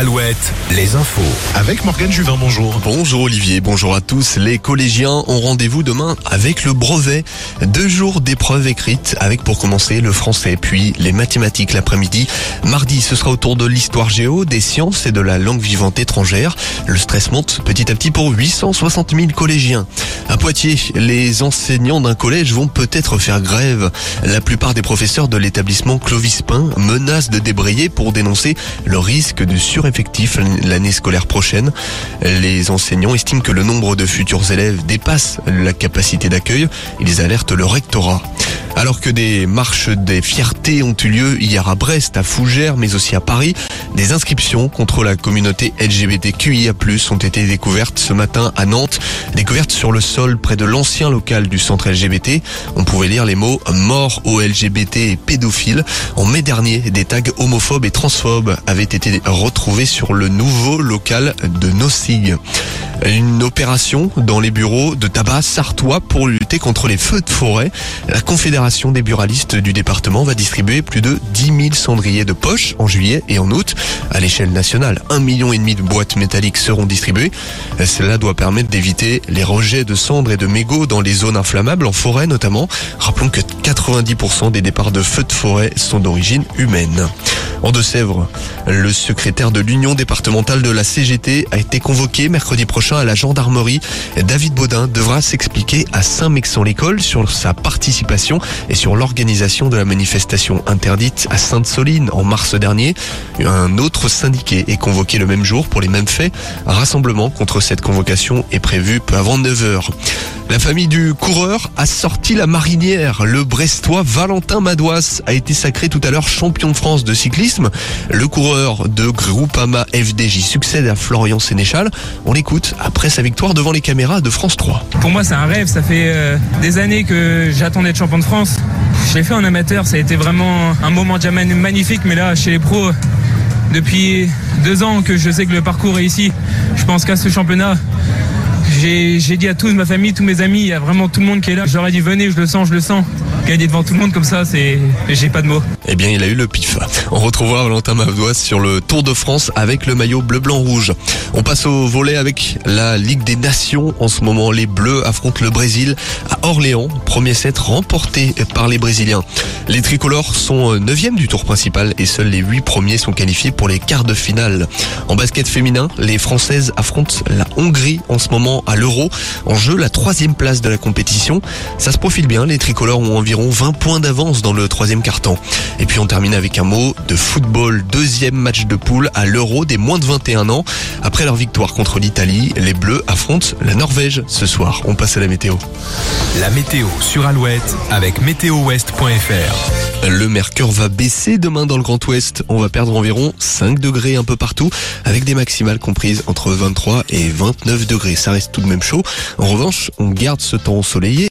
Alouette, les infos. Avec Morgane Juvin, bonjour. Bonjour Olivier, bonjour à tous. Les collégiens ont rendez-vous demain avec le brevet. Deux jours d'épreuves écrites avec pour commencer le français, puis les mathématiques l'après-midi. Mardi, ce sera autour de l'histoire géo, des sciences et de la langue vivante étrangère. Le stress monte petit à petit pour 860 000 collégiens. À Poitiers, les enseignants d'un collège vont peut-être faire grève. La plupart des professeurs de l'établissement Clovis Pain menacent de débrayer pour dénoncer le risque de l'année scolaire prochaine. Les enseignants estiment que le nombre de futurs élèves dépasse la capacité d'accueil. Ils alertent le rectorat. Alors que des marches des fiertés ont eu lieu hier à Brest, à Fougères, mais aussi à Paris, des inscriptions contre la communauté LGBTQIA+, ont été découvertes ce matin à Nantes, découvertes sur le sol près de l'ancien local du centre LGBT. On pouvait lire les mots mort aux LGBT et pédophiles. En mai dernier, des tags homophobes et transphobes avaient été retrouvés sur le nouveau local de Nossig. Une opération dans les bureaux de tabac sartois pour lutter contre les feux de forêt. La Confédération des buralistes du département va distribuer plus de 10 000 cendriers de poche en juillet et en août. À l'échelle nationale, un million et demi de boîtes métalliques seront distribuées. Cela doit permettre d'éviter les rejets de cendres et de mégots dans les zones inflammables, en forêt notamment. Rappelons que 90% des départs de feux de forêt sont d'origine humaine. En Deux-Sèvres, le secrétaire de l'Union départementale de la CGT a été convoqué mercredi prochain à la gendarmerie. David Baudin devra s'expliquer à Saint-Mexan-l'École sur sa participation et sur l'organisation de la manifestation interdite à Sainte-Soline en mars dernier. Un autre syndiqué est convoqué le même jour pour les mêmes faits. Un rassemblement contre cette convocation est prévu peu avant 9h. La famille du coureur a sorti la marinière. Le Brestois Valentin Madouas a été sacré tout à l'heure champion de France de cyclisme. Le coureur de Groupama FDJ succède à Florian Sénéchal. On l'écoute après sa victoire devant les caméras de France 3. Pour moi, c'est un rêve. Ça fait euh, des années que j'attends d'être champion de France. Je l'ai fait en amateur. Ça a été vraiment un moment magnifique. Mais là, chez les pros, depuis deux ans que je sais que le parcours est ici, je pense qu'à ce championnat, j'ai dit à tous ma famille, tous mes amis, il y a vraiment tout le monde qui est là. Ai dit venez, je le sens, je le sens. Gagner devant tout le monde comme ça, c'est, j'ai pas de mots. Eh bien, il a eu le pif. On retrouvera Valentin Mavdois sur le Tour de France avec le maillot bleu, blanc, rouge. On passe au volet avec la Ligue des Nations. En ce moment, les Bleus affrontent le Brésil Orléans. Premier set remporté par les Brésiliens. Les tricolores sont neuvième du tour principal et seuls les huit premiers sont qualifiés pour les quarts de finale. En basket féminin, les Françaises affrontent la Hongrie en ce moment à l'Euro. En jeu, la troisième place de la compétition. Ça se profile bien. Les tricolores ont environ 20 points d'avance dans le troisième quart-temps. Et puis on termine avec un mot de football. Deuxième match de poule à l'Euro des moins de 21 ans. Après leur victoire contre l'Italie, les Bleus affrontent la Norvège ce soir. On passe à la météo. La météo sur Alouette avec météowest.fr. Le mercure va baisser demain dans le Grand Ouest. On va perdre environ 5 degrés un peu partout avec des maximales comprises entre 23 et 29 degrés. Ça reste tout de même chaud. En revanche, on garde ce temps ensoleillé